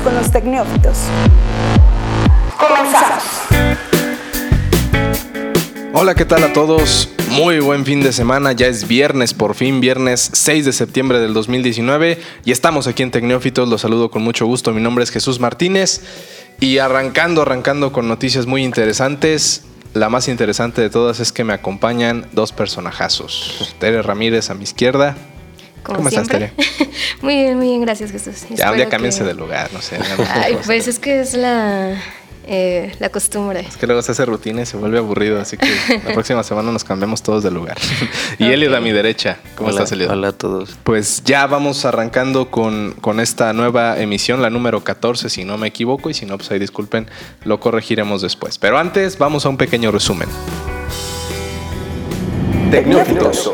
con los tecnófitos. Comenzamos. Hola, ¿qué tal a todos? Muy buen fin de semana, ya es viernes, por fin viernes 6 de septiembre del 2019 y estamos aquí en Tecnófitos, los saludo con mucho gusto, mi nombre es Jesús Martínez y arrancando, arrancando con noticias muy interesantes, la más interesante de todas es que me acompañan dos personajazos, Tere Ramírez a mi izquierda. Como ¿Cómo estás, siempre. muy bien, muy bien, gracias Jesús. Ya, un Espero día cámbiense que- de lugar, no sé. Ay, pues es que es la, eh, la costumbre. Es que luego se hace rutina y se vuelve aburrido, así que la próxima semana nos cambiamos todos de lugar. y Elliot a mi derecha. ¿Cómo hola, estás, Elliot? Hola a todos. Pues ya vamos arrancando con, con esta nueva emisión, la número 14, si no me equivoco, y si no, pues ahí disculpen, lo corregiremos después. Pero antes, vamos a un pequeño resumen. Tecnófitos.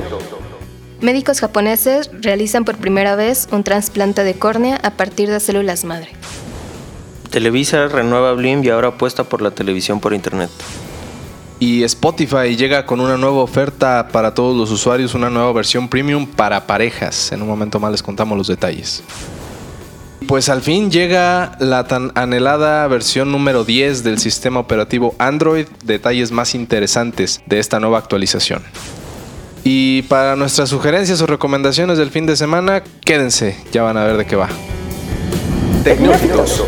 Médicos japoneses realizan por primera vez un trasplante de córnea a partir de células madre. Televisa renueva Blim y ahora apuesta por la televisión por internet. Y Spotify llega con una nueva oferta para todos los usuarios, una nueva versión premium para parejas. En un momento más les contamos los detalles. Pues al fin llega la tan anhelada versión número 10 del sistema operativo Android, detalles más interesantes de esta nueva actualización. Y para nuestras sugerencias o recomendaciones del fin de semana, quédense, ya van a ver de qué va. Tecnófitos.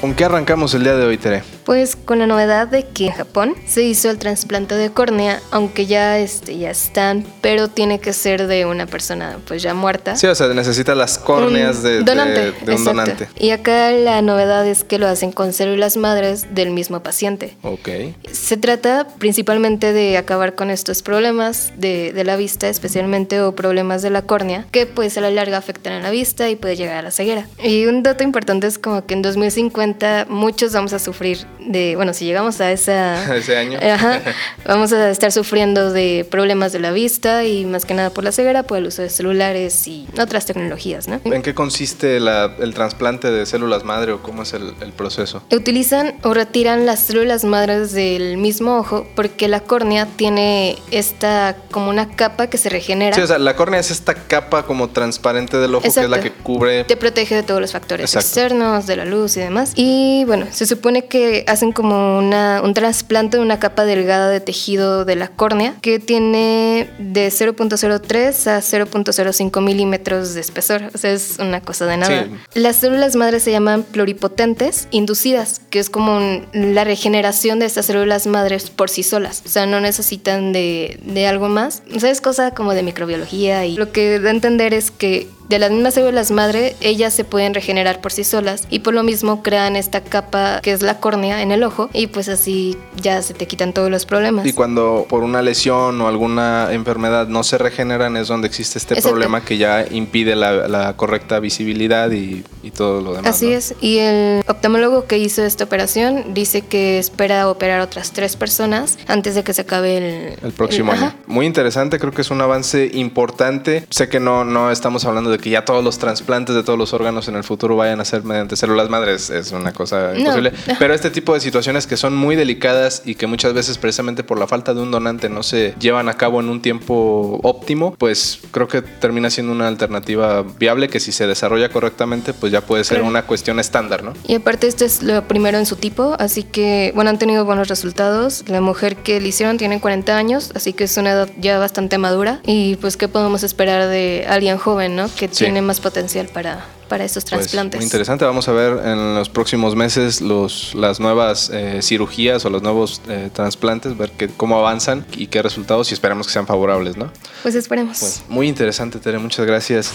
¿Con qué arrancamos el día de hoy, Tere? Pues con la novedad de que en Japón se hizo el trasplante de córnea, aunque ya, este, ya están, pero tiene que ser de una persona pues ya muerta. Sí, o sea, necesita las córneas de, de- donante, de un exacto. donante. Y acá la novedad es que lo hacen con células madres del mismo paciente. Ok. Se trata principalmente de acabar con estos problemas de, de la vista, especialmente o problemas de la córnea, que pues a la larga afectan a la vista y puede llegar a la ceguera. Y un dato importante es como que en 2050 muchos vamos a sufrir de, bueno, si llegamos a esa... Ese año. Ajá, vamos a estar sufriendo de problemas de la vista y más que nada por la ceguera, por el uso de celulares y otras tecnologías, ¿no? ¿En qué consiste la- el trasplante de células madre o cómo es el, el proceso? Utilizan o retiran las células madres del mismo ojo porque la córnea tiene esta como una capa que se regenera. Sí, o sea, la córnea es esta capa como transparente del ojo que es la que cubre. Te protege de todos los factores Exacto. externos, de la luz y demás. Y bueno, se supone que hacen como una, un trasplante de una capa delgada de tejido de la córnea que tiene de 0.03 a 0.05 milímetros de espesor. O sea, es una cosa de nada. Sí. Las células madres se llaman pluripotentes inducidas, que es como un- la regeneración de estas células madres por sí solas. O sea, no necesitan de, de algo más. O sea, es cosa como de microbiología y lo que da a entender es que de las mismas células madre, ellas se pueden regenerar por sí solas y por lo mismo crean esta capa que es la córnea en el ojo y pues así ya se te quitan todos los problemas. Y cuando por una lesión o alguna enfermedad no se regeneran es donde existe este Exacto. problema que ya impide la, la correcta visibilidad y, y todo lo demás. Así ¿no? es, y el oftalmólogo que hizo esta operación dice que espera operar otras tres personas antes de que se acabe el, El próximo el- año. ajá. Muy interesante, creo que es un avance importante. Sé que no, no estamos hablando de que ya todos los trasplantes de todos los órganos en el futuro vayan a ser mediante células madres, es una cosa No. imposible. Pero este tipo de situaciones que son muy delicadas y que muchas veces precisamente por la falta de un donante no se llevan a cabo en un tiempo óptimo, pues creo que termina siendo una alternativa viable que si se desarrolla correctamente, pues ya puede ser Claro. una cuestión estándar, ¿no? Y aparte esto es lo primero en su tipo, así que bueno, han tenido buenos resultados. La mujer que le hicieron tiene 40 años, así que es una edad ya bastante madura. Y pues qué podemos esperar de alguien joven, ¿no? Que Sí. tiene más potencial para, para estos Pues, trasplantes. muy interesante. Vamos a ver en los próximos meses los, las nuevas eh, cirugías o los nuevos eh, trasplantes, ver qué- cómo avanzan y qué resultados y esperamos que sean favorables, ¿no? Pues esperemos. Pues muy interesante, Tere. Muchas gracias.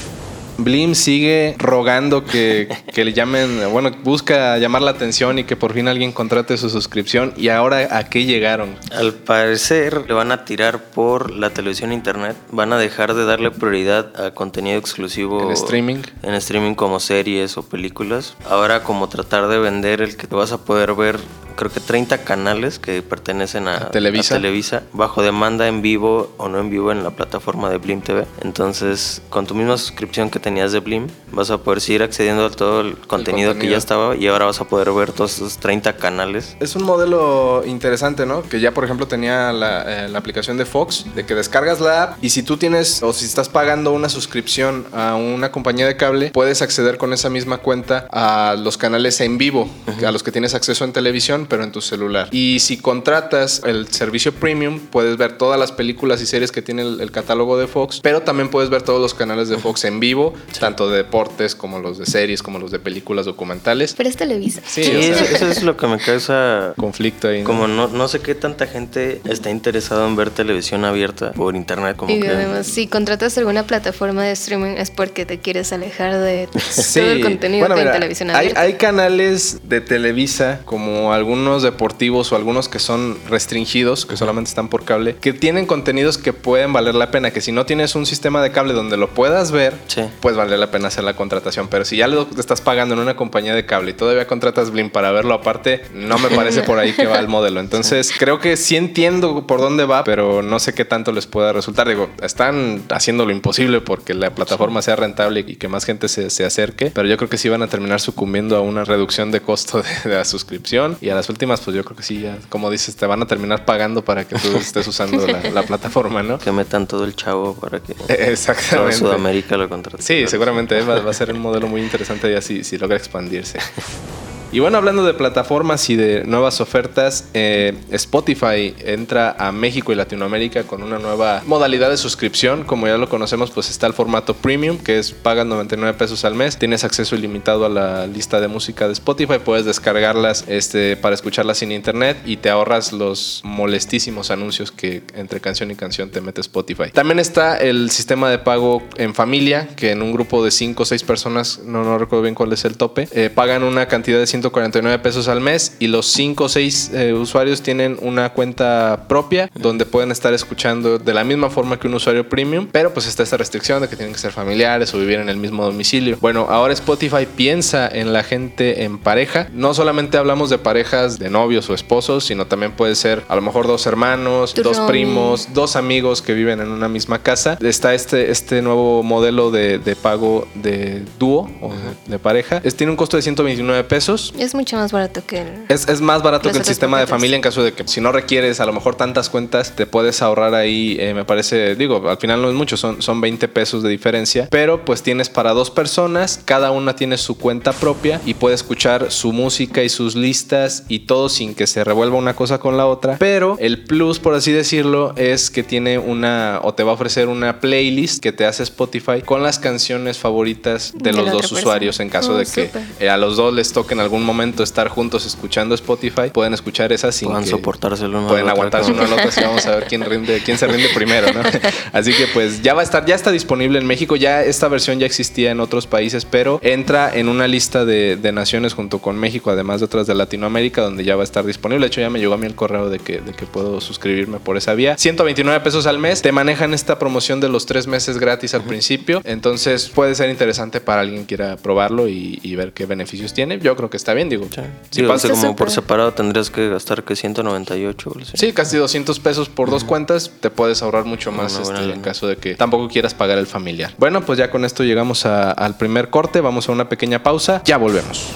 Blim sigue rogando que, que le llamen, bueno, busca llamar la atención y que por fin alguien contrate su suscripción. ¿Y ahora a qué llegaron? Al parecer le van a tirar por la televisión e internet. Van a dejar de darle prioridad a contenido exclusivo ¿En streaming? En streaming como series o películas. Ahora como tratar de vender el que te vas a poder ver creo que 30 canales que pertenecen a, Televisa. a Televisa, bajo demanda en vivo o no en vivo en la plataforma de Blim TV. Entonces, con tu misma suscripción que tenías de Blim, vas a poder seguir accediendo a todo el contenido, que contenido. ya estaba y ahora vas a poder ver todos esos 30 canales. Es un modelo interesante, ¿no? Que ya, por ejemplo, tenía la, eh, la aplicación de Fox, de que descargas la app y si tú tienes o si estás pagando una suscripción a una compañía de cable, puedes acceder con esa misma cuenta a los canales en vivo, a los que tienes acceso en televisión, pero en tu celular. Y si contratas el servicio premium, puedes ver todas las películas y series que tiene el, el catálogo de Fox, pero también puedes ver todos los canales de Fox en vivo, tanto de deportes como los de series, como los de películas documentales. Pero es Televisa. Sí, Sí, o sea, eso, es lo que me causa conflicto ahí. ¿no? Como no, no sé qué tanta gente está interesado en ver televisión abierta por internet, como Y que además, si contratas alguna plataforma de streaming es porque te quieres alejar de todo el contenido Bueno, que hay mira, en televisión hay, abierta. hay canales de Televisa, como algunos deportivos o algunos que son restringidos, que solamente están por cable, que tienen contenidos que pueden valer la pena. Que si no tienes un sistema de cable donde lo puedas ver, Sí. pues vale la pena hacer la contratación. Pero si ya lo estás pagando en una compañía de cable y todavía contratas Blim para verlo aparte, no me parece por ahí que va el modelo. Entonces, creo que sí entiendo por dónde va, pero no sé qué tanto les pueda resultar. Digo, están haciendo lo imposible porque la plataforma sea rentable y que más gente se, se acerque, pero yo creo que sí van a terminar sucumbiendo a una reducción de costo de, de la suscripción y a las últimas, pues yo creo que sí, ya, como dices, te van a terminar pagando para que tú estés usando la, la plataforma, ¿no? que metan todo el chavo para que toda Exactamente. Sudamérica lo contrate. Sí, seguramente va, va a ser un modelo muy interesante ya si, si logra expandirse. Y bueno, hablando de plataformas y de nuevas ofertas, eh, Spotify entra a México y Latinoamérica con una nueva modalidad de suscripción. Como ya lo conocemos, pues está el formato premium, que es pagas 99 pesos al mes. Tienes acceso ilimitado a la lista de música de Spotify. Puedes descargarlas este, para escucharlas sin internet y te ahorras los molestísimos anuncios que entre canción y canción te mete Spotify. También está el sistema de pago en familia, que en un grupo de 5 o 6 personas, no, no recuerdo bien cuál es el tope, eh, pagan una cantidad de 149 pesos al mes y los 5 o 6 eh, usuarios tienen una cuenta propia donde pueden estar escuchando de la misma forma que un usuario premium, pero pues está esta restricción de que tienen que ser familiares o vivir en el mismo domicilio. Bueno, ahora Spotify piensa en la gente en pareja. No solamente hablamos de parejas de novios o esposos, sino también puede ser a lo mejor dos hermanos, dos primos, dos amigos que viven en una misma casa. Está este, este nuevo modelo de, de pago de dúo o de, de pareja. Es, tiene un costo de 129 pesos. Es mucho más barato que el... Es, es más barato que el sistema de familia en caso de que si no requieres a lo mejor tantas cuentas, te puedes ahorrar ahí, eh, me parece, digo, al final no es mucho, son, son 20 pesos de diferencia, pero pues tienes para dos personas, cada una tiene su cuenta propia y puede escuchar su música y sus listas y todo sin que se revuelva una cosa con la otra, pero el plus, por así decirlo, es que tiene una, o te va a ofrecer una playlist que te hace Spotify con las canciones favoritas de De los dos persona. usuarios en caso Oh, de que eh, a los dos les toque en algún momento estar juntos escuchando Spotify, pueden escuchar esas sin que uno al pueden aguantarse uno al otro y vamos a ver quién rinde, quién se rinde primero, ¿no? Así que pues ya va a estar, ya está disponible en México, ya esta versión ya existía en otros países, pero entra en una lista de, de naciones junto con México, además de otras de Latinoamérica, donde ya va a estar disponible. De hecho, ya me llegó a mí el correo de que, de que puedo suscribirme por esa vía. 129 pesos al mes, te manejan esta promoción de los tres meses gratis al principio, entonces puede ser interesante para alguien que quiera probarlo y, y ver qué beneficios tiene. Yo creo que está bien, digo. Sí, Si Digo, pasa- o sea, como por separado tendrías que gastar que 198 o algo así. Sí, casi 200 pesos por dos cuentas, te puedes ahorrar mucho más este, en caso de que tampoco quieras pagar el familiar. Bueno, pues ya con esto llegamos a- al primer corte, vamos a una pequeña pausa, ya volvemos.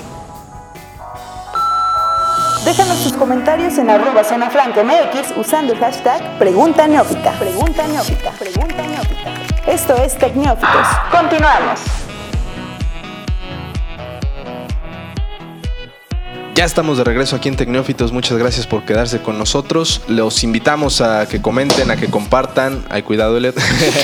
Déjanos tus comentarios en arroba zona MX usando el hashtag Pregunta Neófita. Pregunta Neófita. Pregunta Neófita. Esto es Tecneófitos. Continuamos. Ya estamos de regreso aquí en Tecnófitos. Muchas gracias por quedarse con nosotros. Los invitamos a que comenten, a que compartan. Ay, cuidado, Elliot.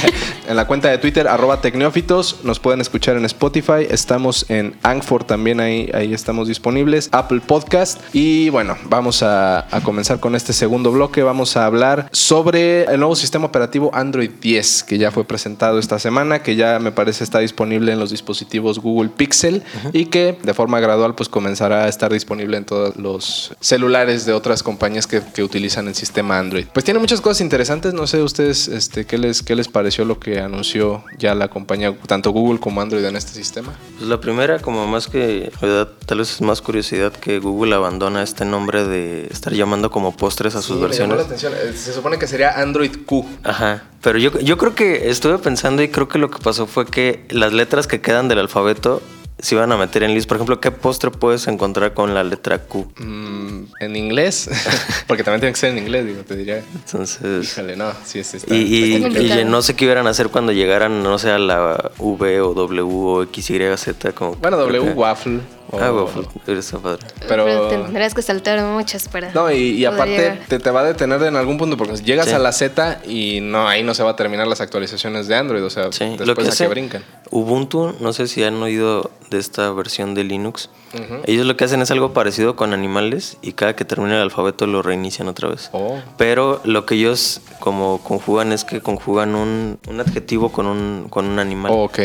en la cuenta de Twitter, arroba Tecnófitos. Nos pueden escuchar en Spotify. Estamos en Anchor también, ahí, ahí estamos disponibles. Apple Podcast. Y bueno, vamos a, a comenzar con este segundo bloque. Vamos a hablar sobre el nuevo sistema operativo Android 10, que ya fue presentado esta semana, que ya me parece está disponible en los dispositivos Google Pixel y que de forma gradual pues comenzará a estar disponible disponible en todos los celulares de otras compañías que, que utilizan el sistema Android. Pues tiene muchas cosas interesantes. No sé ustedes este, ¿qué, les, qué les pareció lo que anunció ya la compañía, tanto Google como Android en este sistema. Pues la primera, como más que, verdad, tal vez es más curiosidad que Google abandona este nombre de estar llamando como postres a sus Sí, me llamó versiones. la atención. Eh, Se supone que sería Android Q. Ajá, pero yo, yo creo que estuve pensando y creo que lo que pasó fue que las letras que quedan del alfabeto se iban a meter en list. Por ejemplo, ¿qué postre puedes encontrar con la letra Q? Mm, en inglés, porque también tiene que ser en inglés, digo, te diría. Entonces... Híjole, no, sí, sí está. Y, Está no sé qué iban a hacer cuando llegaran, no sé, a la V o W o X, Y, Z. Como bueno, W Waffle. O- Ah. Está padre. Pero- Pero, tendrás que saltar muchas para. No, y, y aparte te, te va a detener en algún punto porque llegas Sí. a la Z y no ahí no se va a terminar las actualizaciones de Android, o sea, Sí, después lo que a hace que brincan. Ubuntu, no sé si han oído de esta versión de Linux. Ellos lo que hacen es algo parecido con animales y cada que termina el alfabeto lo reinician otra vez. Oh. Pero lo que ellos como conjugan es que conjugan un, un adjetivo con un, con un animal. Oh, ok.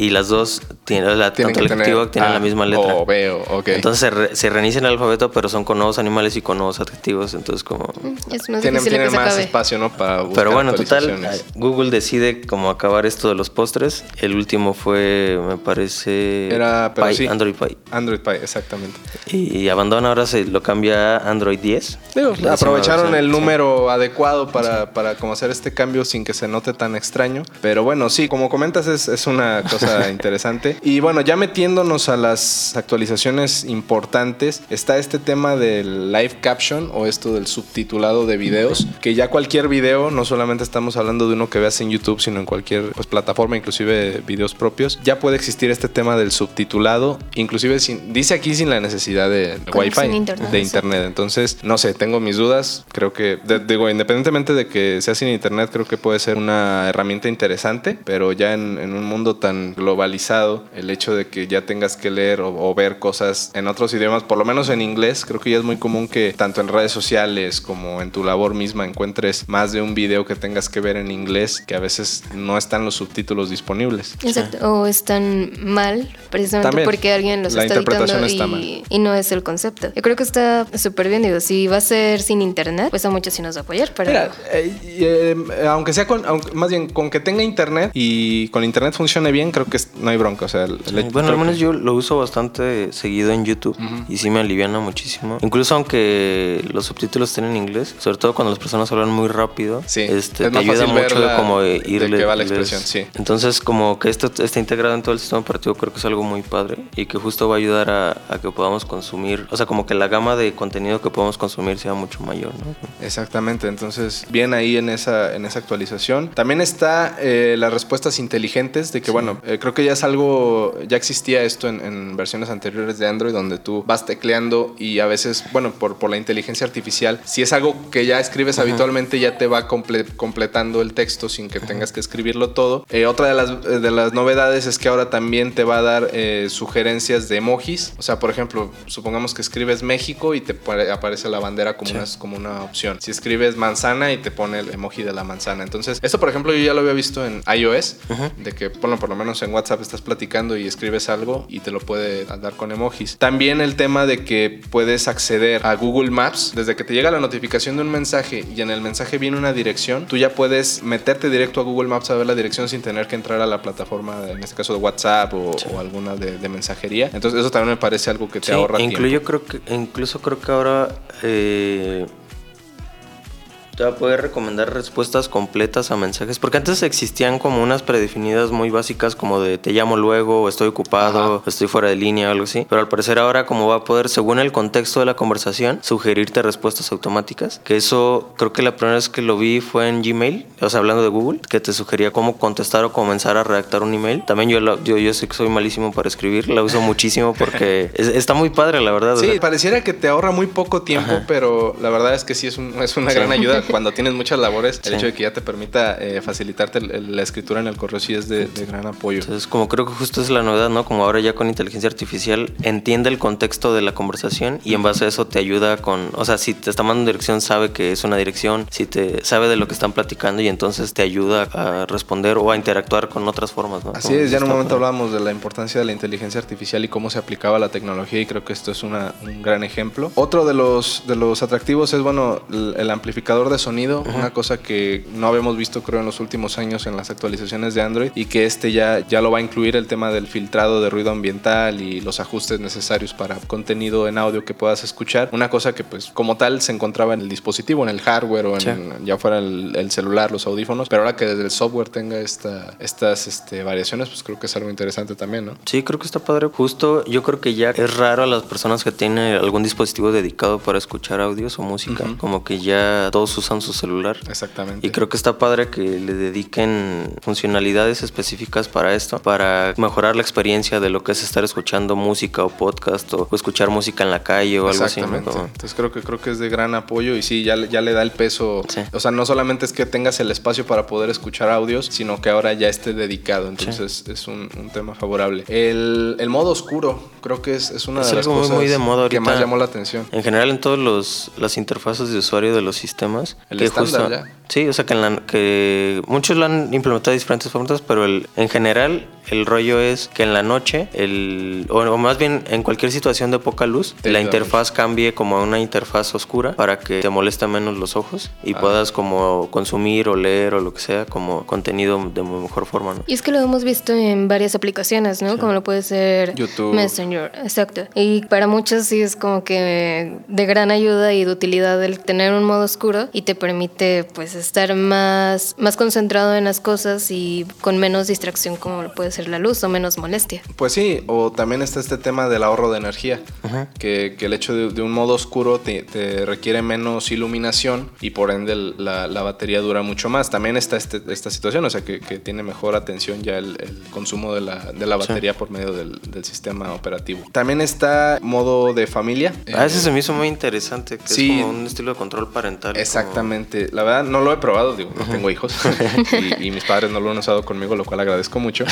Y las dos, tienen, la, Tienen tanto el adjetivo tienen la misma letra. o B o- ok. Entonces se, re- se reinicia el alfabeto, pero son con nuevos animales y con nuevos adjetivos. Entonces como... Es más tienen tienen que se más acabe. espacio, ¿no? Para buscar Pero bueno, total, eh, Google decide como acabar esto de los postres. El último fue, me parece, Era, pero Pie, sí. Android Pie. Android Pie, exactamente. Y, y abandona, ahora se lo cambia a Android 10. Digo, La décima aprovecharon versión, el sí. número adecuado para, para como hacer este cambio sin que se note tan extraño. Pero bueno, sí, como comentas, es, es una cosa interesante. Y bueno, ya metiéndonos a las actualizaciones importantes, está este tema del live caption o esto del subtitulado de videos, que ya cualquier video, no solamente estamos hablando de uno que veas en YouTube, sino en cualquier pues, plataforma, inclusive videos propios, ya puede existir este tema del subtitulado, inclusive sin, dice aquí sin la necesidad de Wi-Fi, internet, de internet. Entonces, no sé, tengo mis dudas. Creo que, de- digo, independientemente de que sea sin internet, creo que puede ser una herramienta interesante, pero ya en, en un mundo tan globalizado, el hecho de que ya tengas que leer o, o ver cosas en otros idiomas, por lo menos en inglés, creo que ya es muy común que tanto en redes sociales como en tu labor misma encuentres más de un video que tengas que ver en inglés, que a veces no están los subtítulos disponibles. Exacto. O están mal, precisamente También. porque alguien los La está interpretación editando está y, mal. y no es el concepto. Yo creo que está súper bien. Digo, si va a ser sin internet, pues a muchos sí nos va a apoyar, pero. Mira, eh, eh, aunque sea con, aunque- más bien con que tenga internet y con internet funcione bien, creo que es- no hay bronca. O sea, el- el- Bueno, al creo menos que- yo lo uso bastante seguido en YouTube y sí me aliviana muchísimo. Incluso aunque los subtítulos estén en inglés, sobre todo cuando las personas hablan muy rápido, Sí, este, es te ayuda mucho la- de como de irle. qué va la expresión, sí. Entonces, como que esto está integrado en todo el sistema operativo, creo que es algo muy padre y que justo va a ayudar a, a que podamos consumir, o sea, como que la gama de contenido que podemos consumir sea mucho mayor, ¿no? Exactamente, entonces bien ahí en esa, en esa actualización. También está eh, las respuestas inteligentes de que, bueno, eh, creo que ya es algo, ya existía esto en, en versiones anteriores de Android donde tú vas tecleando y a veces, bueno, por, por la inteligencia artificial, si es algo que ya escribes habitualmente ya te va comple- completando el texto sin que tengas que escribirlo todo. Eh, otra de las, eh, de las novedades es que ahora también te va a dar eh, sugerencias de emojis. O sea, por ejemplo, supongamos que escribes México y te pare- aparece la bandera como, una, como una opción. Si escribes manzana y te pone el emoji de la manzana. Entonces, esto por ejemplo yo ya lo había visto en iOS, de que, bueno, por lo menos en WhatsApp estás platicando y escribes algo y te lo puede dar con emojis. También el tema de que puedes acceder a Google Maps desde que te llega la notificación de un mensaje y en el mensaje viene una dirección, tú ya puedes meterte directo a Google Maps a ver la dirección sin tener que entrar a la plataforma, en este caso de WhatsApp o, o alguna de, de mensajería. Entonces eso también me parece algo que te Sí, ahorra e tiempo. incluyo creo que incluso creo que ahora eh, te va a poder recomendar respuestas completas a mensajes porque antes existían como unas predefinidas muy básicas como de te llamo luego o estoy ocupado o estoy fuera de línea o algo así pero al parecer ahora como va a poder según el contexto de la conversación sugerirte respuestas automáticas que eso creo que la primera vez que lo vi fue en Gmail o sea hablando de Google que te sugería cómo contestar o comenzar a redactar un email. También yo la- yo, yo sé que soy malísimo para escribir la uso muchísimo porque es- está muy padre la verdad o Sí, sea, pareciera que te ahorra muy poco tiempo, pero la verdad es que sí es, un- es una gran ayuda. Cuando tienes muchas labores, el hecho de que ya te permita eh, facilitarte la escritura en el correo sí es de, gran apoyo. Entonces, como creo que justo es la novedad, ¿no? Como ahora ya con inteligencia artificial entiende el contexto de la conversación y en base a eso te ayuda con, o sea, si te está mandando dirección, sabe que es una dirección, si te sabe de lo que están platicando y entonces te ayuda a responder o a interactuar con otras formas, ¿no? Así es, ya en un momento hablábamos de la importancia de la inteligencia artificial y cómo se aplicaba la tecnología y creo que esto es una, un gran ejemplo. Otro de los, de los atractivos es, bueno, el, amplificador de sonido, una cosa que no habíamos visto creo en los últimos años en las actualizaciones de Android y que este ya, ya lo va a incluir el tema del filtrado de ruido ambiental y los ajustes necesarios para contenido en audio que puedas escuchar. Una cosa que pues como tal se encontraba en el dispositivo, en el hardware o en, ya fuera el, celular, los audífonos, pero ahora que desde el software tenga esta, estas este, variaciones, pues creo que es algo interesante también, ¿no? Sí, creo que está padre. Justo yo creo que ya es raro a las personas que tienen algún dispositivo dedicado para escuchar audios o música, como que ya todos usan su celular. Exactamente. Y creo que está padre que le dediquen funcionalidades específicas para esto, para mejorar la experiencia de lo que es estar escuchando música o podcast o, escuchar música en la calle o algo así. Entonces creo que creo que es de gran apoyo y sí, ya, ya le da el peso. O sea, no solamente es que tengas el espacio para poder escuchar audios, sino que ahora ya esté dedicado. Entonces es un, tema favorable. El, el, modo oscuro, creo que es, es una de las cosas muy de moda que más llamó la atención. En general en todas las interfaces de usuario de los sistemas. El estándar ya. Sí, o sea que, en que muchos lo han implementado de diferentes formas, pero el, en general el rollo es que en la noche, el, o, más bien en cualquier situación de poca luz, la interfaz cambie como a una interfaz oscura para que te moleste menos los ojos y ah. puedas como consumir o leer o lo que sea como contenido de mejor forma. ¿no? Y es que lo hemos visto en varias aplicaciones, ¿no? Como lo puede ser YouTube. Messenger, exacto. Y para muchos sí es como que de gran ayuda y de utilidad el tener un modo oscuro y te permite pues estar más, más concentrado en las cosas y con menos distracción como lo puede ser la luz o menos molestia. Pues sí, o también está este tema del ahorro de energía, que, el hecho de, un modo oscuro te, requiere menos iluminación y por ende la, batería dura mucho más. También está este, esta situación, o sea que, tiene mejor atención ya el, consumo de la, batería por medio del, sistema operativo. También está modo de familia. A ah, ese se me hizo muy interesante, que es como un estilo de control parental. Exactamente. La verdad no lo he probado, digo, no tengo hijos y, mis padres no lo han usado conmigo, lo cual agradezco mucho.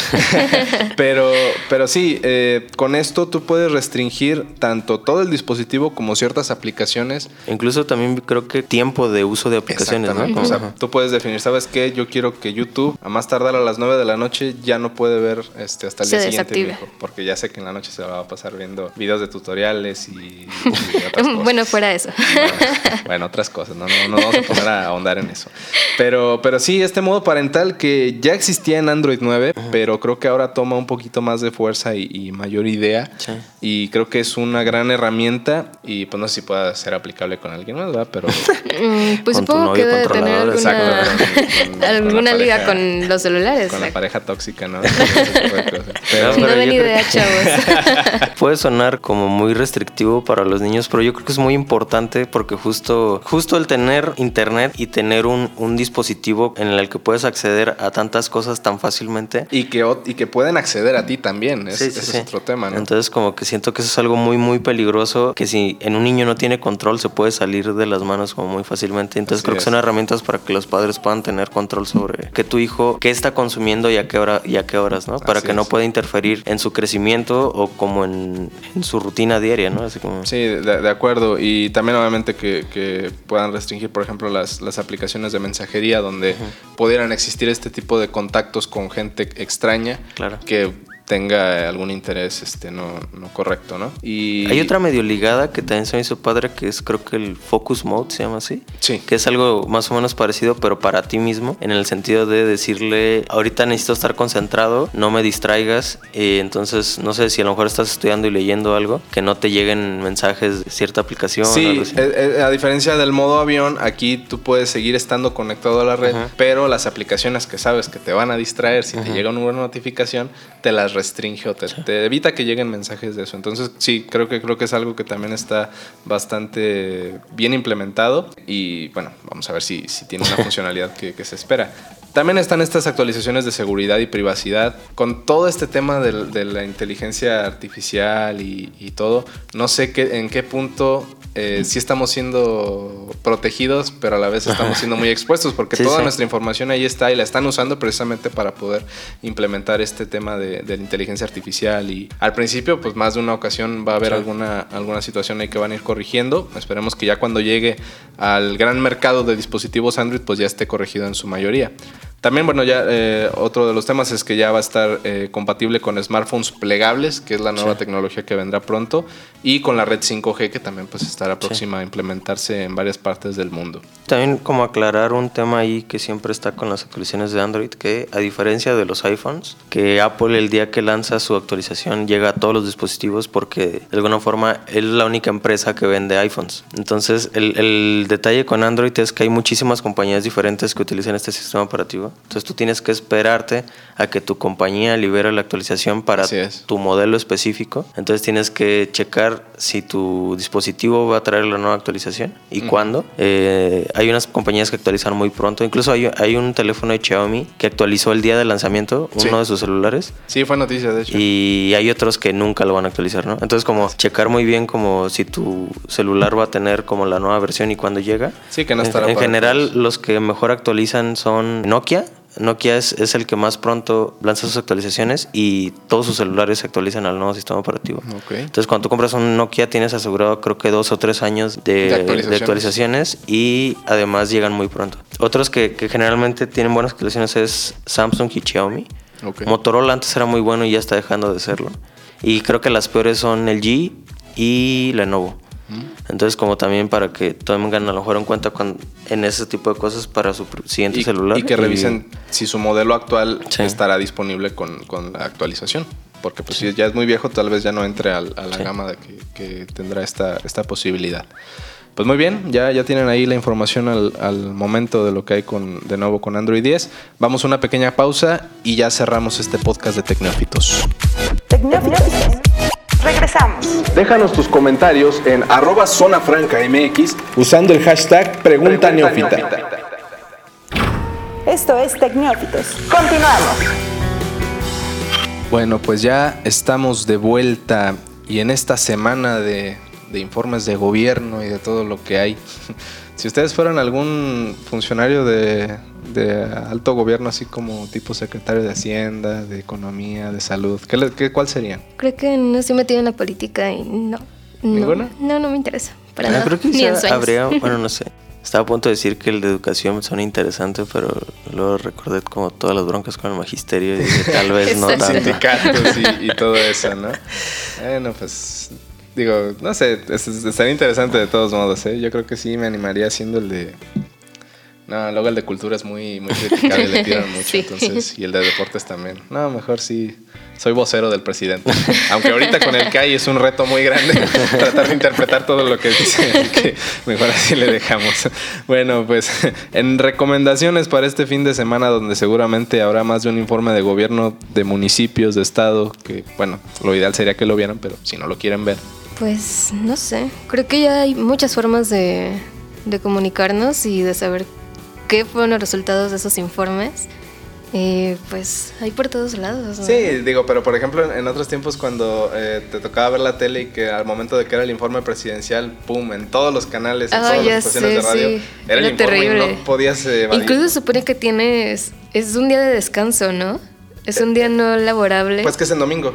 pero, pero sí, eh, con esto tú puedes restringir tanto todo el dispositivo como ciertas aplicaciones. Incluso también creo que tiempo de uso de aplicaciones, ¿no? O sea, tú puedes definir, ¿sabes qué? Yo quiero que YouTube, a más tardar a las 9 de la noche, ya no puede ver este, hasta el día siguiente. porque ya sé que en la noche se va a pasar viendo videos de tutoriales y, otras cosas. Bueno, fuera eso. Bueno, otras cosas, no, no, no vamos a poner a ahondar en eso. Pero, pero sí, este modo parental que ya existía en Android 9, pero creo que ahora toma un poquito más de fuerza y, mayor idea. Y creo que es una gran herramienta y pues no sé si pueda ser aplicable con alguien más, ¿verdad? Pero... Mm, pues supongo que debe tener alguna, alguna liga con los celulares. Con la pareja tóxica, ¿no? pero, no den idea, chavos. Puede sonar como muy restrictivo para los niños, pero yo creo que es muy importante porque justo, justo el tener internet y tener un, un dispositivo en el que puedes acceder a tantas cosas tan fácilmente. Y que, y que pueden acceder a ti también, es, ese es otro tema, ¿no? Entonces como que siento que eso es algo muy, muy peligroso, que si en un niño no tiene control se puede salir de las manos como muy fácilmente. Entonces creo que son herramientas para que los padres puedan tener control sobre que tu hijo, qué está consumiendo y a qué, hora, y a qué horas, ¿no? Para que no pueda interferir en su crecimiento o como en, su rutina diaria, ¿no? Así como... Sí, de, acuerdo. Y también obviamente que, que, puedan restringir, por ejemplo, las, las aplicaciones de mensajería donde pudieran existir este tipo de contactos con gente extraña claro. que tenga algún interés este no, no correcto, ¿no? Y hay otra medio ligada que también se me hizo padre que es creo que el focus mode se llama así. Sí. Que es algo más o menos parecido pero para ti mismo en el sentido de decirle ahorita necesito estar concentrado, no me distraigas, y entonces no sé si a lo mejor estás estudiando y leyendo algo que no te lleguen mensajes de cierta aplicación. Sí, eh, eh, a diferencia del modo avión, aquí tú puedes seguir estando conectado a la red, pero las aplicaciones que sabes que te van a distraer si te llega una notificación, te las restringe o te, evita que lleguen mensajes de eso. Entonces, sí, creo que, creo que es algo que también está bastante bien implementado y bueno, vamos a ver si, si tiene una funcionalidad que, se espera. También están estas actualizaciones de seguridad y privacidad. Con todo este tema de, de la inteligencia artificial y, y todo, no sé qué, en qué punto eh, sí estamos siendo protegidos, pero a la vez estamos siendo muy expuestos porque Sí, toda sí. nuestra información ahí está y la están usando precisamente para poder implementar este tema de, de la inteligencia artificial. Y al principio, pues más de una ocasión va a haber Sí. alguna, alguna situación ahí que van a ir corrigiendo. Esperemos que ya cuando llegue al gran mercado de dispositivos Android, pues ya esté corregido en su mayoría. También, bueno, ya eh, otro de los temas es que ya va a estar eh, compatible con smartphones plegables, que es la nueva Sí. tecnología que vendrá pronto, y con la red 5G, que también pues estará próxima a implementarse en varias partes del mundo. También como aclarar un tema ahí que siempre está con las actualizaciones de Android, que a diferencia de los iPhones, que Apple el día que lanza su actualización llega a todos los dispositivos porque de alguna forma es la única empresa que vende iPhones. Entonces el, el detalle con Android es que hay muchísimas compañías diferentes que utilizan este sistema operativo. Entonces tú tienes que esperarte a que tu compañía libere la actualización para tu modelo específico. Entonces tienes que checar si tu dispositivo va a traer la nueva actualización y cuándo. Eh, hay unas compañías que actualizan muy pronto. Incluso hay, hay un teléfono de Xiaomi que actualizó el día del lanzamiento, Sí. uno de sus celulares. Sí, fue noticia, de hecho. Y hay otros que nunca lo van a actualizar, ¿no? Entonces como checar muy bien como si tu celular va a tener como la nueva versión y cuándo llega. Sí, que no En- estará En, para general los que mejor actualizan son Nokia. Nokia es, es el que más pronto lanza sus actualizaciones y todos sus celulares se actualizan al nuevo sistema operativo. Entonces, cuando tú compras un Nokia, tienes asegurado creo que dos o tres años de, De de actualizaciones. y además llegan muy pronto. Otros que, que generalmente tienen buenas actualizaciones es Samsung y Xiaomi. Motorola antes era muy bueno y ya está dejando de serlo. Y creo que las peores son el G y Lenovo. Entonces, como también para que tengan a lo mejor en cuenta cuando, en ese tipo de cosas para su siguiente y, celular. y que revisen si su modelo actual Sí. estará disponible con, con la actualización. Porque pues si ya es muy viejo, tal vez ya no entre al- a, la Sí. gama de que, que tendrá esta, esta posibilidad. Pues muy bien, ya, ya tienen ahí la información al, al momento de lo que hay con, de nuevo con Android 10. Vamos a una pequeña pausa y ya cerramos este podcast de Tecnófitos. Tecnófitos. Regresamos. Déjanos tus comentarios en arroba zona franca MX usando el hashtag Pregunta Neófita. Esto es Tecnófitos. Continuamos. Bueno, pues ya estamos de vuelta y en esta semana de, de informes de gobierno y de todo lo que hay. Si ustedes fueran algún funcionario de, de alto gobierno, así como tipo secretario de Hacienda, de Economía, de Salud, ¿qué, le- qué- ¿cuál serían? Creo que no estoy metido en la política y no. no ¿Ninguna? No, no me interesa. Para Ah, nada. creo que Ni en habría, bueno, no sé. Estaba a punto de decir que el de educación suena interesante, pero luego recordé como todas las broncas con el magisterio y dije, tal vez no tanto. Sindicatos y, y todo eso, ¿no? Bueno, pues digo, no sé, es- es- estaría interesante de todos modos, ¿eh? Yo creo que sí me animaría haciendo el de... No, luego el de cultura es muy, muy criticado y le tiran mucho, Sí. entonces, y el de deportes también. No, mejor sí, soy vocero del presidente. Aunque ahorita con el CAI es un reto muy grande tratar de interpretar todo lo que dice, que mejor así le dejamos. Bueno, pues en recomendaciones para este fin de semana, donde seguramente habrá más de un informe de gobierno de municipios, de estado, que bueno, lo ideal sería que lo vieran, pero si no lo quieren ver. Pues no sé. Creo que ya hay muchas formas de, de comunicarnos y de saber qué fueron los resultados de esos informes. Eh, pues hay por todos lados. ¿no? Sí, digo, pero por ejemplo, en, otros tiempos cuando eh, te tocaba ver la tele y que al momento de que era el informe presidencial, pum, en todos los canales, en Ah, todas las estaciones de radio, sí. era, el Era informe y terrible. no podías evadir. Incluso se supone que tienes. Es un día de descanso, ¿no? Es un día no laborable. Pues que es en domingo.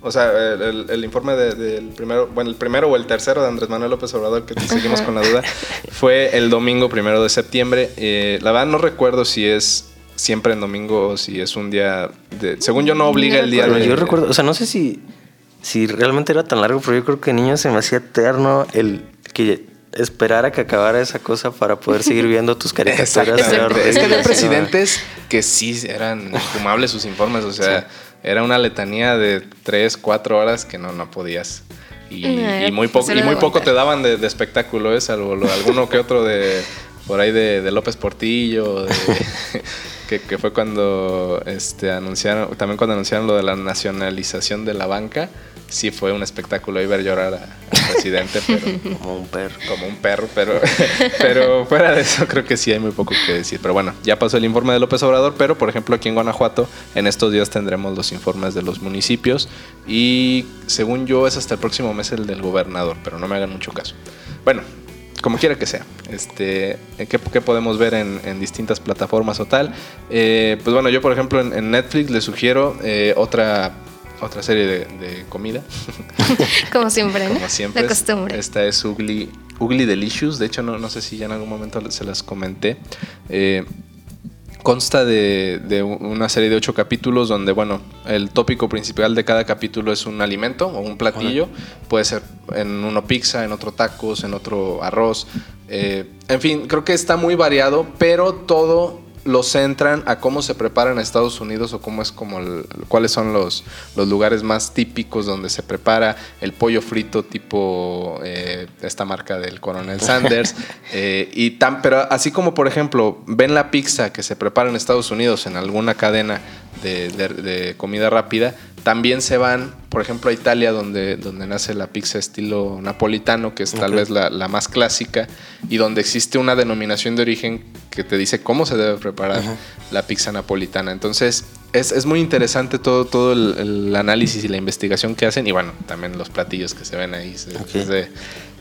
O sea, el, el- el informe de- del primero, bueno, el primero o el tercero de Andrés Manuel López Obrador, que seguimos con la duda, fue el domingo primero de septiembre. Eh, la verdad no recuerdo si es siempre en domingo o si es un día de... Según yo no obliga No el día Pero de... yo recuerdo, o sea, no sé si, si realmente era tan largo, pero yo creo que niño se me hacía eterno el que esperara que acabara esa cosa para poder seguir viendo tus caricaturas. Es que había presidentes que sí eran infumables sus informes, o sea, era una letanía de tres, cuatro horas que no, no podías. Y, muy, poco, y muy poco te daban de, de espectáculo, ¿eh? salvo lo- alguno que otro de por ahí de, de López Portillo, de- que, que fue cuando este, anunciaron, también cuando anunciaron lo de la nacionalización de la banca. Sí fue un espectáculo ahí ver llorar al presidente, pero Como un perro. como un perro, pero, pero fuera de eso creo que sí hay muy poco que decir. Pero bueno, ya pasó el informe de López Obrador, pero por ejemplo aquí en Guanajuato en estos días tendremos los informes de los municipios y según yo es hasta el próximo mes el del gobernador, pero no me hagan mucho caso. Bueno, como quiera que sea, este, ¿qué, qué podemos ver en, en distintas plataformas o tal? Eh, pues bueno, yo por ejemplo en, en Netflix les sugiero eh, otra, otra serie de, de comida. Como siempre, ¿no? Como siempre. La costumbre. Esta es Ugly, Ugly Delicious. De hecho, no, no sé si ya en algún momento se las comenté. Eh, consta de, de una serie de ocho capítulos donde, bueno, el tópico principal de cada capítulo es un alimento o un platillo. Puede ser en uno pizza, en otro tacos, en otro arroz. Eh, en fin, creo que está muy variado, pero todo lo centran a cómo se preparan en Estados Unidos o cómo es como el- cuáles son los, los lugares más típicos donde se prepara el pollo frito tipo eh, esta marca del Coronel Sanders. Eh, y tan pero así como por ejemplo ven la pizza que se prepara en Estados Unidos en alguna cadena de, de- de comida rápida también se van por ejemplo a Italia donde, donde nace la pizza estilo napolitano que es tal vez la, la más clásica y donde existe una denominación de origen que te dice cómo se debe preparar la pizza napolitana. Entonces, es, es muy interesante todo, todo el, el análisis y la investigación que hacen y bueno, también los platillos que se ven ahí.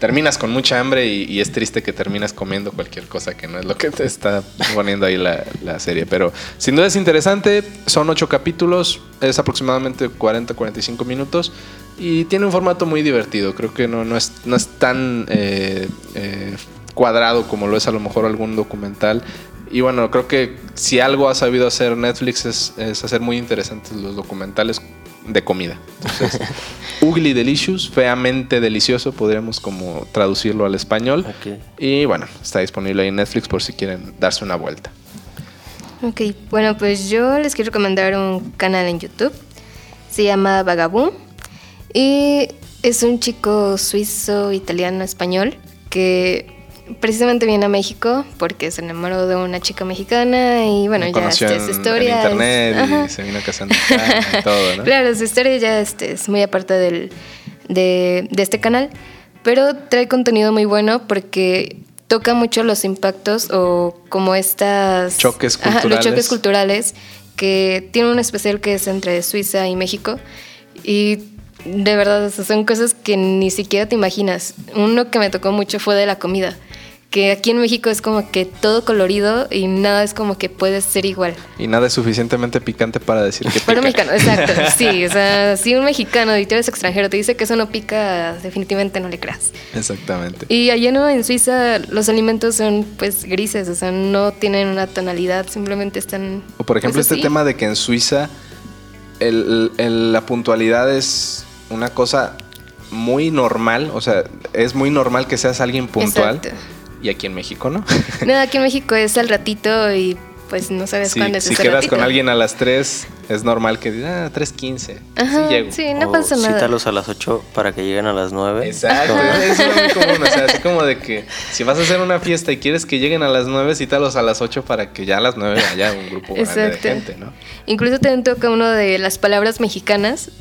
Terminas con mucha hambre y, y es triste que terminas comiendo cualquier cosa que no es lo que te está poniendo ahí la, la serie. Pero sin duda es interesante, son ocho capítulos, es aproximadamente 40-45 minutos y tiene un formato muy divertido. Creo que no, no, es, no es tan eh, eh, cuadrado como lo es a lo mejor algún documental. Y bueno, creo que si algo ha sabido hacer Netflix es, es hacer muy interesantes los documentales de comida. Entonces, Ugly Delicious, feamente delicioso, podríamos como traducirlo al español. Y bueno, está disponible ahí en Netflix por si quieren darse una vuelta. Ok, bueno, pues yo les quiero recomendar un canal en YouTube. Se llama Vagaboom. Y es un chico suizo, italiano, español que precisamente viene a México porque se enamoró de una chica mexicana y bueno, Me ya este, su historia. en es- internet Ajá. y se vino casando y todo, ¿no? Claro, su historia ya este, es muy aparte del, de, de este canal, pero trae contenido muy bueno porque toca mucho los impactos o como estas... Choques Ajá, los culturales. choques culturales que tiene un especial que es entre Suiza y México y de verdad o sea, son cosas que ni siquiera te imaginas. Uno que me tocó mucho fue de la comida. Que aquí en México es como que todo colorido y nada es como que puede ser igual. Y nada es suficientemente picante para decir que Para un pica. mexicano, exacto. Sí, o sea, si un mexicano y tú eres extranjero te dice que eso no pica, definitivamente no le creas. Exactamente. Y allá no, en Suiza los alimentos son pues grises, o sea, no tienen una tonalidad, simplemente están... O por ejemplo, pues, este así. tema de que en Suiza el- el- la puntualidad es una cosa muy normal. O sea, es muy normal que seas alguien puntual. Exacto. Y aquí en México, ¿no? No, aquí en México es al ratito y pues no sabes si cuándo es si ese quedas ratito. con alguien a las 3, es normal que digas, ah, 3.15. Ajá, sí llego. sí, no o pasa nada. Cítalos a las 8 para que lleguen a las 9. Exacto, eso es muy común. O sea, así como de que si vas a hacer una fiesta y quieres que lleguen a las 9, cítalos a las 8 para que ya a las 9 haya un grupo grande de Exacto. gente, ¿no? Incluso también toca uno de las palabras mexicanas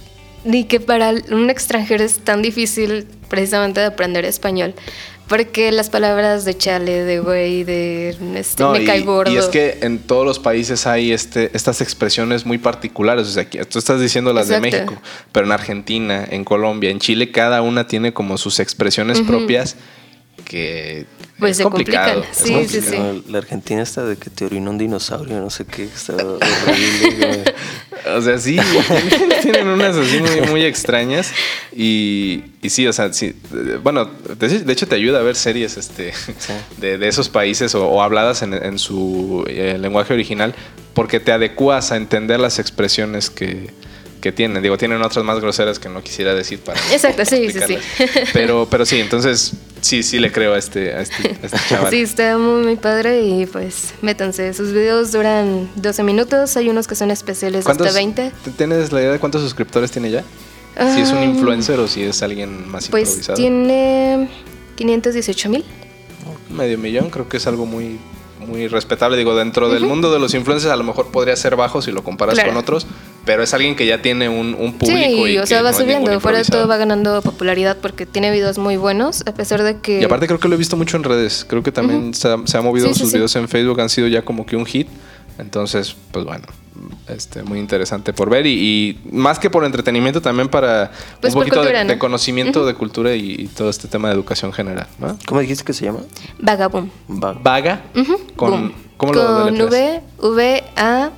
y que para un extranjero es tan difícil precisamente de aprender español. Porque las palabras de chale, de güey, de este, No, me y, cae gordo. y es que en todos los países hay este, estas expresiones muy particulares. O sea, aquí, tú estás diciendo las de. México, pero en Argentina, en Colombia, en Chile, cada una tiene como sus expresiones propias que Pues es se complicado. complican. Sí, sí, complicado. sí. La Argentina está de que te orinó un dinosaurio, no sé qué, está horrible. O sea, sí, tienen, unas así muy, muy extrañas. Y, y sí, o sea, sí. Bueno, de, de hecho te ayuda a ver series este, Sí. de, de esos países o, o habladas en, en su eh, lenguaje original, porque te adecuas a entender las expresiones que, que tienen. Digo, tienen otras más groseras que no quisiera decir para. Exacto, sí, sí, sí. Pero, pero sí, entonces sí, sí le creo a este, a este, a este chaval. Sí, está muy, muy padre y pues métanse. Sus videos duran 12 minutos, hay unos que son especiales hasta ¿Cuántos- 20. ¿t- ¿Tienes la idea de cuántos suscriptores tiene ya? Si es un Ah, influencer o si es alguien más Pues improvisado. tiene 518 mil. Medio millón, creo que es algo muy, muy respetable. Digo, dentro del mundo de los influencers a lo mejor podría ser bajo si lo comparas Claro. con otros, pero es alguien que ya tiene un, un público. Sí, y o sea, va no subiendo. Fuera de todo va ganando popularidad porque tiene videos muy buenos, a pesar de que... Y aparte creo que lo he visto mucho en redes. Creo que también se, ha, se ha movido Sí, sus sí. videos en Facebook, han sido ya como que un hit. Entonces, pues bueno, este, muy interesante por ver. Y, y más que por entretenimiento, también para Pues un por poquito de, cultura, ¿no? de conocimiento de cultura y, y todo este tema de educación general. ¿no? ¿Cómo dijiste que se llama? Vagaboom. Va- Vaga con... boom. ¿Cómo lo Con deletreas? V, V, A,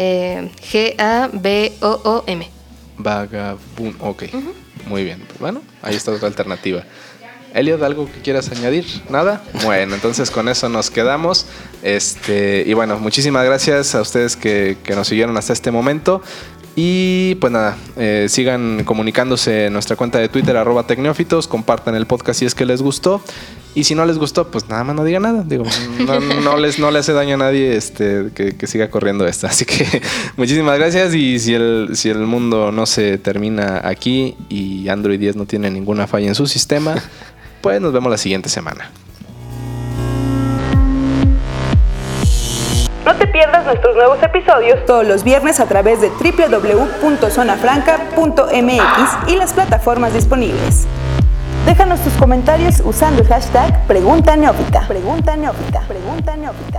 eh, G, A, B, O, O, M. Vagabund. Ok. Muy bien. Bueno, ahí está otra alternativa. Elliot, ¿algo que quieras añadir? ¿Nada? Bueno, entonces con eso nos quedamos. Este, y bueno, muchísimas gracias a ustedes que, que nos siguieron hasta este momento. Y pues nada, eh, sigan comunicándose en nuestra cuenta de Twitter, arroba tecnófitos, compartan el podcast si es que les gustó. Y si no les gustó, pues nada más no digan nada. Digo, no, no les, no le hace daño a nadie este, que, que siga corriendo esto. Así que muchísimas gracias. Y si el, si el mundo no se termina aquí y Android 10 no tiene ninguna falla en su sistema, pues nos vemos la siguiente semana. No te pierdas nuestros nuevos episodios todos los viernes a través de www.zonafranca.mx y las plataformas disponibles. Déjanos tus comentarios usando el hashtag Pregunta Neófita. Pregunta Neófita. Pregunta Neófita.